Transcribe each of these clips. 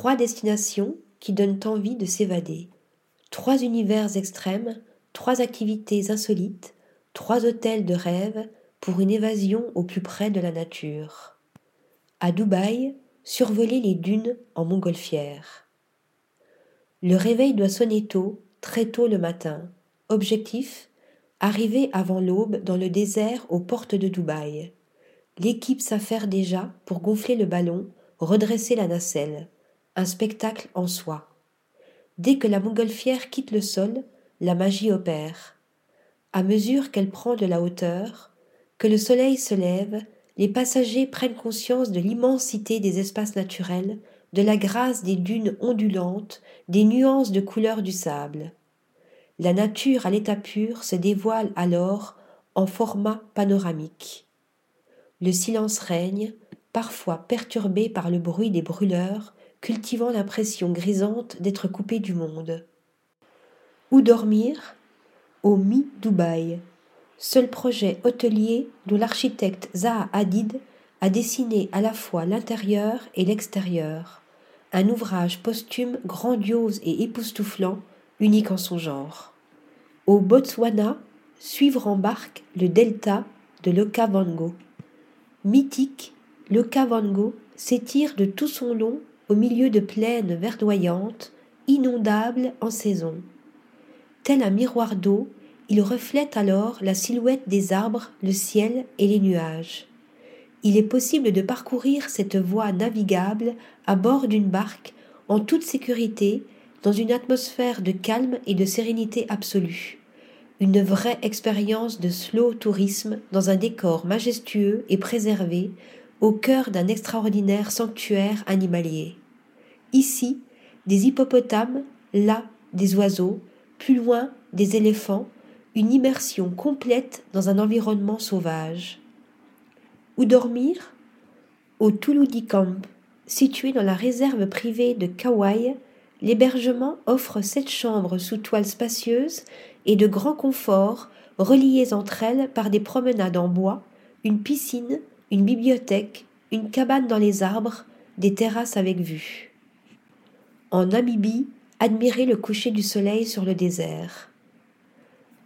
trois destinations qui donnent envie de s'évader. Trois univers extrêmes, trois activités insolites, trois hôtels de rêve pour une évasion au plus près de la nature. À Dubaï, survoler les dunes en montgolfière. Le réveil doit sonner tôt, très tôt le matin. Objectif Arriver avant l'aube dans le désert aux portes de Dubaï. L'équipe s'affaire déjà pour gonfler le ballon, redresser la nacelle. Un spectacle en soi. Dès que la montgolfière quitte le sol, la magie opère. À mesure qu'elle prend de la hauteur, que le soleil se lève, les passagers prennent conscience de l'immensité des espaces naturels, de la grâce des dunes ondulantes, des nuances de couleur du sable. La nature à l'état pur se dévoile alors en format panoramique. Le silence règne, parfois perturbé par le bruit des brûleurs, cultivant l'impression grisante d'être coupé du monde. Où dormir? Au Mi-Dubaï, seul projet hôtelier dont l'architecte Zaha Hadid a dessiné à la fois l'intérieur et l'extérieur, un ouvrage posthume grandiose et époustouflant, unique en son genre. Au Botswana, suivre en barque le delta de l'Okavango. Mythique, l'Okavango s'étire de tout son long au milieu de plaines verdoyantes, inondables en saison. Tel un miroir d'eau, il reflète alors la silhouette des arbres, le ciel et les nuages. Il est possible de parcourir cette voie navigable à bord d'une barque en toute sécurité dans une atmosphère de calme et de sérénité absolue. Une vraie expérience de slow tourisme dans un décor majestueux et préservé au cœur d'un extraordinaire sanctuaire animalier. Ici, des hippopotames, là, des oiseaux, plus loin des éléphants, une immersion complète dans un environnement sauvage. Où dormir? Au Tuludi Camp, situé dans la réserve privée de Kauai, l'hébergement offre sept chambres sous toile spacieuse et de grands conforts reliées entre elles par des promenades en bois, une piscine, une bibliothèque, une cabane dans les arbres, des terrasses avec vue. En Namibie, admirer le coucher du soleil sur le désert.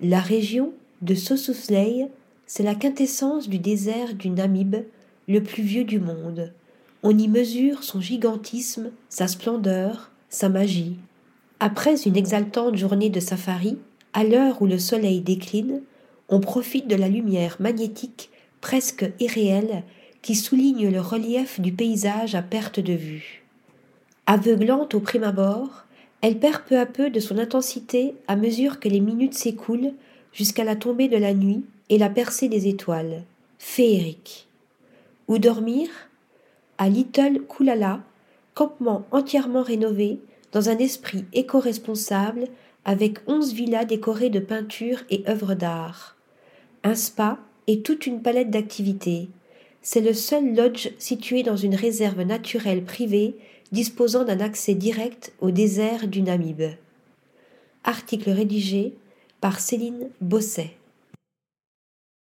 La région de Sosusley, c'est la quintessence du désert du Namib, le plus vieux du monde. On y mesure son gigantisme, sa splendeur, sa magie. Après une exaltante journée de safari, à l'heure où le soleil décline, on profite de la lumière magnétique presque irréelle qui souligne le relief du paysage à perte de vue. Aveuglante au prime abord, elle perd peu à peu de son intensité à mesure que les minutes s'écoulent jusqu'à la tombée de la nuit et la percée des étoiles. Féerique. Où dormir? À Little Kulala, campement entièrement rénové dans un esprit éco-responsable avec onze villas décorées de peintures et œuvres d'art. Un spa et toute une palette d'activités. C'est le seul lodge situé dans une réserve naturelle privée disposant d'un accès direct au désert du Namib. Article rédigé par Céline Bosset.